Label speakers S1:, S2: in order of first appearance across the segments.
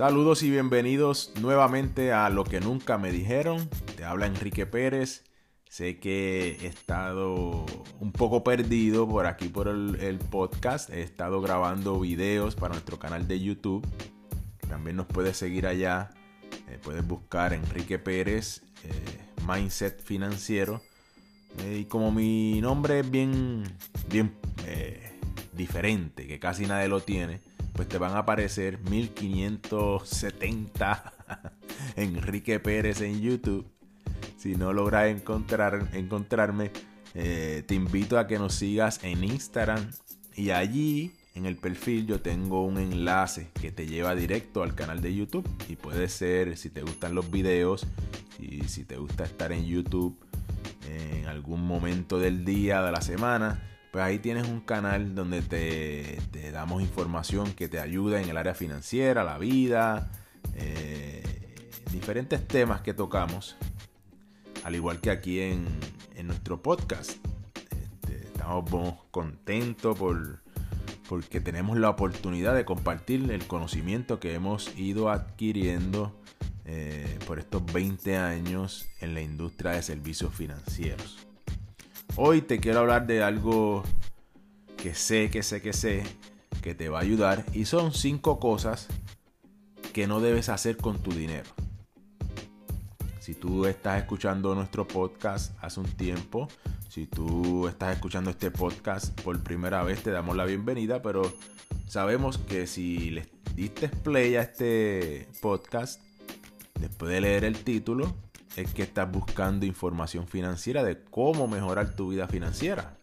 S1: Saludos y bienvenidos nuevamente a Lo que nunca me dijeron. Te habla Enrique Pérez. Sé que he estado un poco perdido por aquí por el, podcast. He estado grabando videos para nuestro canal de YouTube. También nos puedes seguir allá. Eh, puedes buscar Enrique Pérez, eh, Mindset Financiero. Eh, y como mi nombre es bien, bien diferente, que casi nadie lo tiene, pues te van a aparecer 1570 Enrique Pérez en YouTube. Si no logras encontrar, encontrarme, eh, te invito a que nos sigas en Instagram y allí en el perfil yo tengo un enlace que te lleva directo al canal de YouTube y puede ser si te gustan los videos y si te gusta estar en YouTube en algún momento del día, de la semana, pues ahí tienes un canal donde te, damos información que te ayuda en el área financiera, la vida, eh, diferentes temas que tocamos, al igual que aquí en, nuestro podcast. Este, estamos contentos por, porque tenemos la oportunidad de compartir el conocimiento que hemos ido adquiriendo eh, por estos 20 años en la industria de servicios financieros. Hoy te quiero hablar de algo que sé, que sé, que sé, que te va a ayudar. Y son cinco cosas que no debes hacer con tu dinero. Si tú estás escuchando nuestro podcast hace un tiempo, si tú estás escuchando este podcast por primera vez, te damos la bienvenida, pero sabemos que si le diste play a este podcast, después de leer el título, es que estás buscando información financiera de cómo mejorar tu vida financiera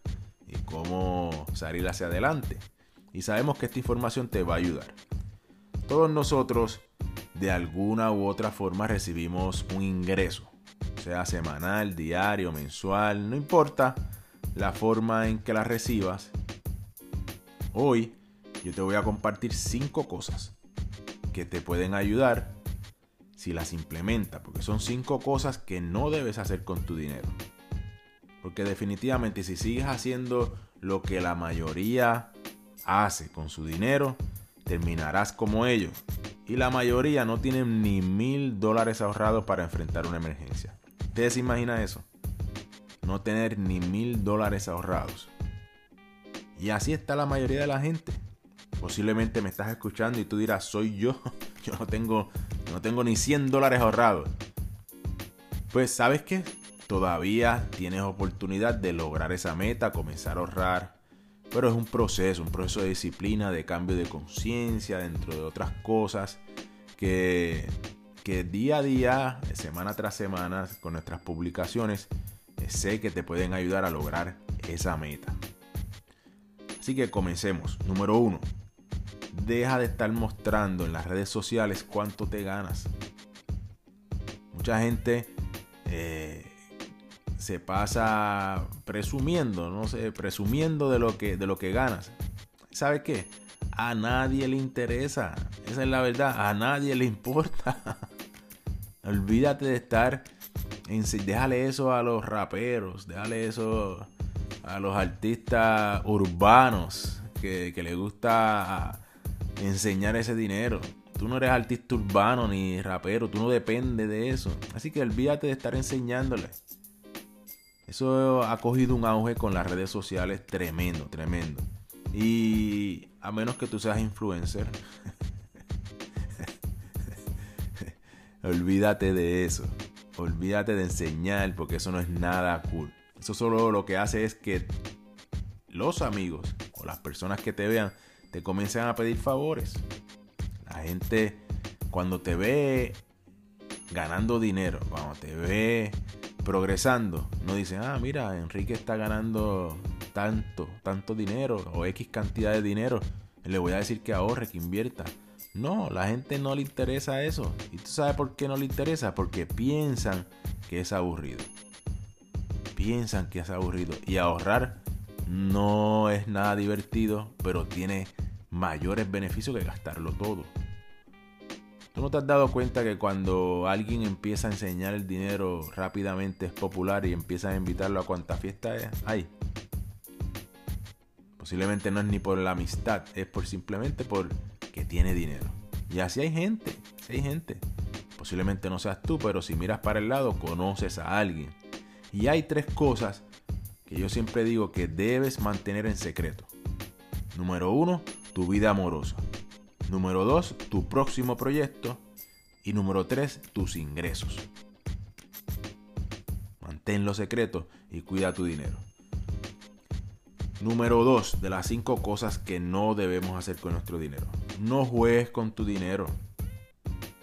S1: y cómo salir hacia adelante. Y sabemos que esta información te va a ayudar. Todos nosotros de alguna u otra forma recibimos un ingreso, sea semanal, diario, mensual, no importa la forma en que la recibas. Hoy yo te voy a compartir cinco cosas que te pueden ayudar si las implementa, porque son cinco cosas que no debes hacer con tu dinero. Porque definitivamente si sigues haciendo lo que la mayoría hace con su dinero, terminarás como ellos. Y la mayoría no tienen ni mil dólares ahorrados para enfrentar una emergencia. ¿Ustedes se imaginan eso? No tener ni mil dólares ahorrados. Y así está la mayoría de la gente. Posiblemente me estás escuchando y tú dirás, soy yo. Yo no tengo no tengo ni 100 dólares ahorrados. Pues sabes qué? Todavía tienes oportunidad de lograr esa meta, comenzar a ahorrar. Pero es un proceso, un proceso de disciplina, de cambio de conciencia, dentro de otras cosas que, que día a día, semana tras semana, con nuestras publicaciones, eh, sé que te pueden ayudar a lograr esa meta. Así que comencemos. Número uno, deja de estar mostrando en las redes sociales cuánto te ganas. Mucha gente eh, se pasa presumiendo, no sé, presumiendo de lo que, de lo que ganas. ¿Sabe qué? A nadie le interesa. Esa es la verdad. A nadie le importa. Olvídate de estar. En, déjale eso a los raperos. Déjale eso a los artistas urbanos que, que les gusta enseñar ese dinero. Tú no eres artista urbano ni rapero, tú no dependes de eso. Así que olvídate de estar enseñándole. Eso ha cogido un auge con las redes sociales tremendo, tremendo. Y a menos que tú seas influencer, olvídate de eso. Olvídate de enseñar porque eso no es nada cool. Eso solo lo que hace es que los amigos o las personas que te vean te comienzan a pedir favores. La gente cuando te ve ganando dinero, cuando te ve progresando, no dicen, ah, mira, Enrique está ganando tanto, tanto dinero o X cantidad de dinero. Le voy a decir que ahorre, que invierta. No, la gente no le interesa eso. ¿Y tú sabes por qué no le interesa? Porque piensan que es aburrido. Piensan que es aburrido. Y ahorrar no es nada divertido, pero tiene mayores beneficios que gastarlo todo. ¿Tú no te has dado cuenta que cuando alguien empieza a enseñar el dinero rápidamente es popular y empieza a invitarlo a cuanta fiesta hay? Posiblemente no es ni por la amistad, es por simplemente por que tiene dinero. Y así hay gente, hay gente. Posiblemente no seas tú, pero si miras para el lado, conoces a alguien. Y hay tres cosas que yo siempre digo que debes mantener en secreto. Número uno, tu vida amorosa. Número dos, tu próximo proyecto. Y número tres, tus ingresos. Manténlo secreto y cuida tu dinero. Número dos de las cinco cosas que no debemos hacer con nuestro dinero. No juegues con tu dinero.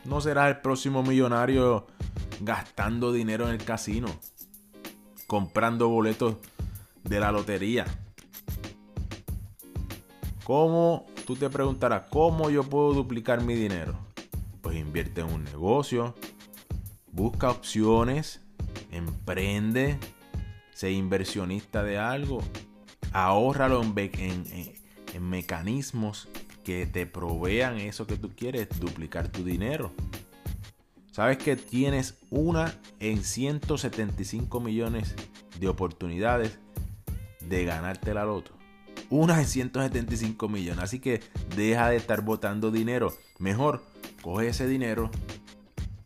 S1: No serás el próximo millonario gastando dinero en el casino, comprando boletos de la lotería. ¿Cómo? Tú te preguntarás, ¿cómo yo puedo duplicar mi dinero? Pues invierte en un negocio, busca opciones, emprende, sé inversionista de algo, ahórralo en, en mecanismos que te provean eso que tú quieres, duplicar tu dinero. Sabes que tienes una en 175 millones de oportunidades de ganarte la loto. Una en 175 millones. Así que deja de estar botando dinero. Mejor coge ese dinero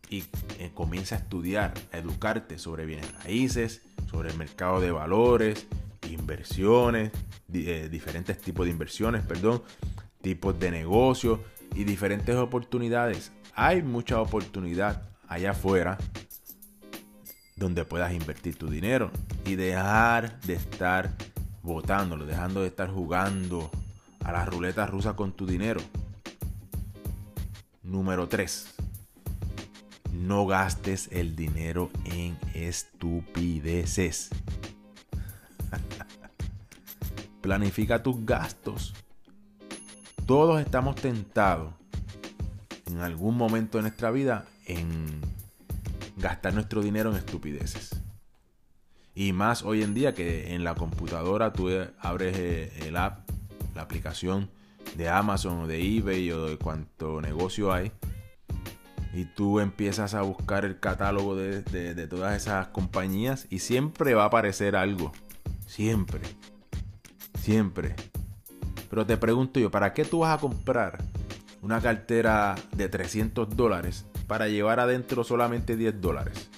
S1: y eh, comienza a estudiar, a educarte sobre bienes raíces, sobre el mercado de valores, inversiones, eh, diferentes tipos de inversiones, perdón, tipos de negocios y diferentes oportunidades. Hay mucha oportunidad allá afuera donde puedas invertir tu dinero y dejar de estar botándolo, dejando de estar jugando a la ruleta rusa con tu dinero. Número 3. No gastes el dinero en estupideces. Planifica tus gastos. Todos estamos tentados en algún momento de nuestra vida en gastar nuestro dinero en estupideces. Y más hoy en día que en la computadora tú abres eh, el app, la aplicación de Amazon o de eBay o de cuánto negocio hay. Y tú empiezas a buscar el catálogo de, de todas esas compañías y siempre va a aparecer algo. Siempre. Siempre. Pero te pregunto yo, ¿para qué tú vas a comprar una cartera de 300 dólares para llevar adentro solamente 10 dólares?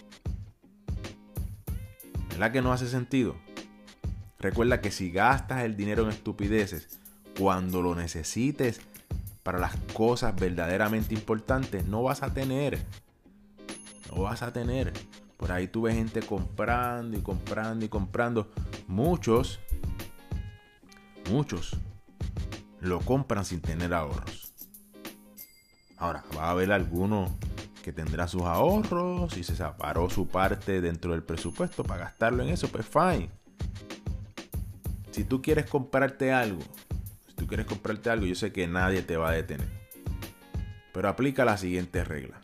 S1: ¿Verdad que no hace sentido? Recuerda que si gastas el dinero en estupideces cuando lo necesites para las cosas verdaderamente importantes, no vas a tener. No vas a tener. Por ahí tú ves gente comprando y comprando y comprando. Muchos, muchos lo compran sin tener ahorros. Ahora, va a haber algunos que tendrá sus ahorros, y se separó su parte dentro del presupuesto para gastarlo en eso, pues fine. Si tú quieres comprarte algo, si tú quieres comprarte algo, yo sé que nadie te va a detener. Pero aplica la siguiente regla.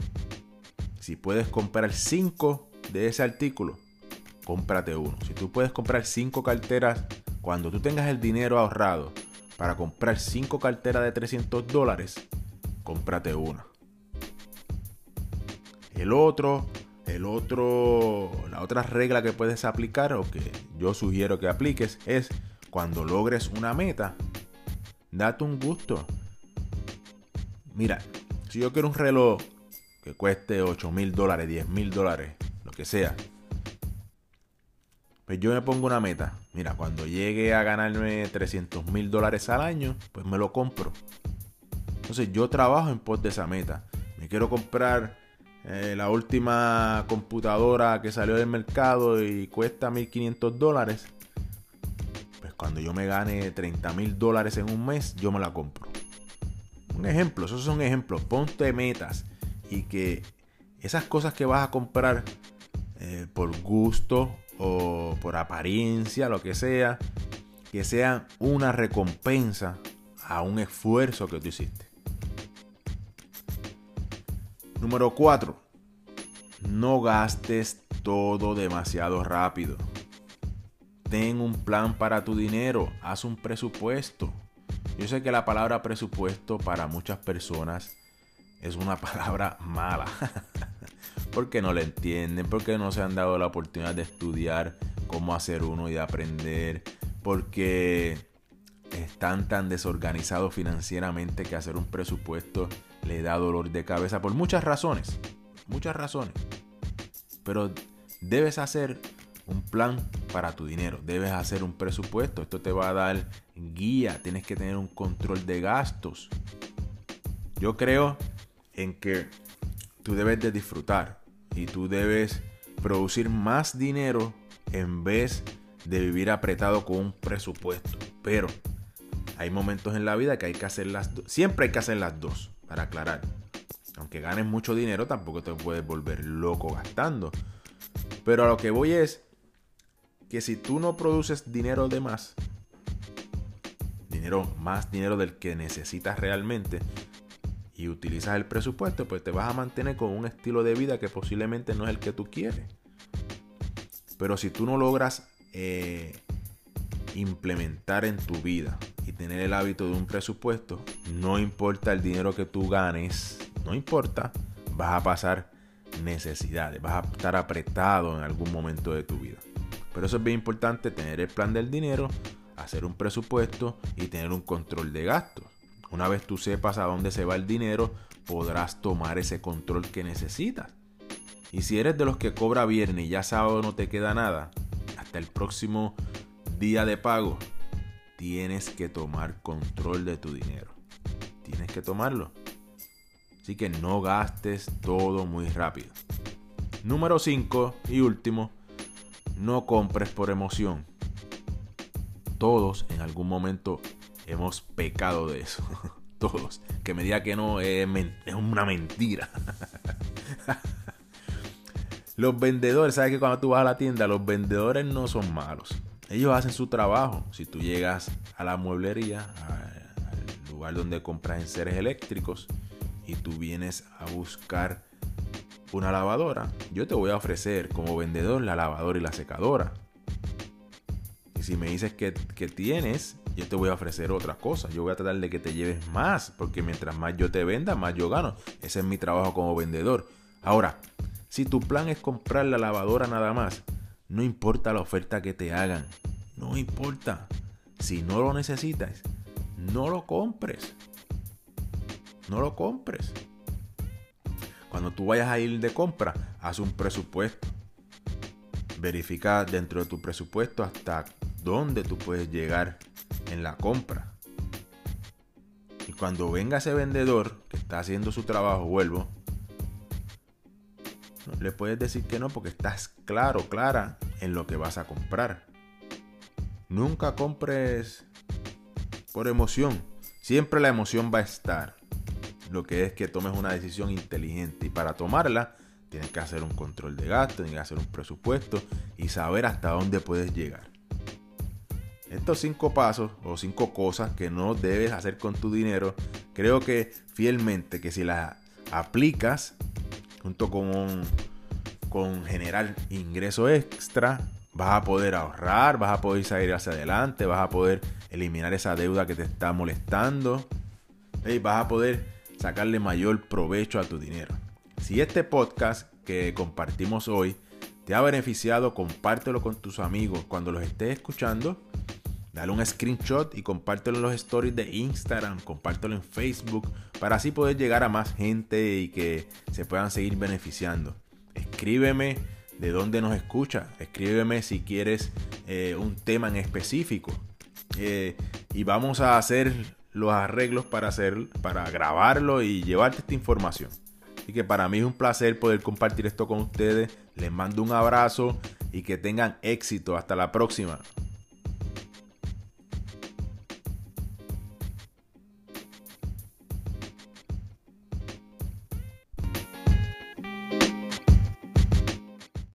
S1: Si puedes comprar 5 de ese artículo, cómprate uno. Si tú puedes comprar 5 carteras, cuando tú tengas el dinero ahorrado para comprar 5 carteras de 300 dólares, cómprate una. El otro, el otro, la otra regla que puedes aplicar o que yo sugiero que apliques es cuando logres una meta, date un gusto. Mira, si yo quiero un reloj que cueste 8 mil dólares, 10 mil dólares, lo que sea, pues yo me pongo una meta. Mira, cuando llegue a ganarme 300 mil dólares al año, pues me lo compro. Entonces yo trabajo en pos de esa meta. Me quiero comprar eh, la última computadora que salió del mercado y cuesta 1.500 dólares, pues cuando yo me gane 30 mil dólares en un mes, yo me la compro. Un ejemplo, esos son ejemplos. Ponte metas y que esas cosas que vas a comprar eh, por gusto o por apariencia, lo que sea, que sean una recompensa a un esfuerzo que tú hiciste. Número 4. No gastes todo demasiado rápido. Ten un plan para tu dinero. Haz un presupuesto. Yo sé que la palabra presupuesto para muchas personas es una palabra mala. porque no la entienden, porque no se han dado la oportunidad de estudiar cómo hacer uno y de aprender, porque están tan desorganizados financieramente que hacer un presupuesto le da dolor de cabeza por muchas razones. Muchas razones. Pero debes hacer un plan para tu dinero. Debes hacer un presupuesto. Esto te va a dar guía. Tienes que tener un control de gastos. Yo creo en que tú debes de disfrutar y tú debes producir más dinero en vez de vivir apretado con un presupuesto. Pero hay momentos en la vida que hay que hacer las dos. Siempre hay que hacer las dos, para aclarar. Aunque ganes mucho dinero, tampoco te puedes volver loco gastando. Pero a lo que voy es que si tú no produces dinero de más, dinero más dinero del que necesitas realmente, y utilizas el presupuesto, pues te vas a mantener con un estilo de vida que posiblemente no es el que tú quieres. Pero si tú no logras eh, implementar en tu vida tener el hábito de un presupuesto, no importa el dinero que tú ganes, no importa, vas a pasar necesidades, vas a estar apretado en algún momento de tu vida. Pero eso es bien importante, tener el plan del dinero, hacer un presupuesto y tener un control de gastos. Una vez tú sepas a dónde se va el dinero, podrás tomar ese control que necesitas. Y si eres de los que cobra viernes y ya sábado no te queda nada, hasta el próximo día de pago, tienes que tomar control de tu dinero. Tienes que tomarlo. Así que no gastes todo muy rápido. Número 5 y último, no compres por emoción. Todos en algún momento hemos pecado de eso. Todos. Que me diga que no es, una mentira. los vendedores, ¿sabes que cuando tú vas a la tienda, los vendedores no son malos? Ellos hacen su trabajo. Si tú llegas a la mueblería, al lugar donde compras enseres eléctricos, y tú vienes a buscar una lavadora, yo te voy a ofrecer como vendedor la lavadora y la secadora. Y si me dices que, que tienes yo te voy a ofrecer otra cosa. Yo voy a tratar de que te lleves más, porque mientras más yo te venda, más yo gano. Ese es mi trabajo como vendedor. Ahora, si tu plan es comprar la lavadora nada más, no importa la oferta que te hagan. No importa. Si no lo necesitas, no lo compres. No lo compres. Cuando tú vayas a ir de compra, haz un presupuesto. Verifica dentro de tu presupuesto hasta dónde tú puedes llegar en la compra. Y cuando venga ese vendedor que está haciendo su trabajo, vuelvo, le puedes decir que no porque estás claro, clara en lo que vas a comprar. Nunca compres por emoción. Siempre la emoción va a estar. Lo que es que tomes una decisión inteligente. Y para tomarla, tienes que hacer un control de gasto, tienes que hacer un presupuesto y saber hasta dónde puedes llegar. Estos cinco pasos o cinco cosas que no debes hacer con tu dinero, creo que fielmente que si las aplicas junto con, con generar ingreso extra, vas a poder ahorrar, vas a poder salir hacia adelante, vas a poder eliminar esa deuda que te está molestando y vas a poder sacarle mayor provecho a tu dinero. Si este podcast que compartimos hoy te ha beneficiado, compártelo con tus amigos cuando los estés escuchando Dale un screenshot y compártelo en los stories de Instagram, compártelo en Facebook, para así poder llegar a más gente y que se puedan seguir beneficiando. Escríbeme de dónde nos escucha, escríbeme si quieres eh, un tema en específico. Eh, y vamos a hacer los arreglos para, hacer, para grabarlo y llevarte esta información. Así que para mí es un placer poder compartir esto con ustedes. Les mando un abrazo y que tengan éxito. Hasta la próxima.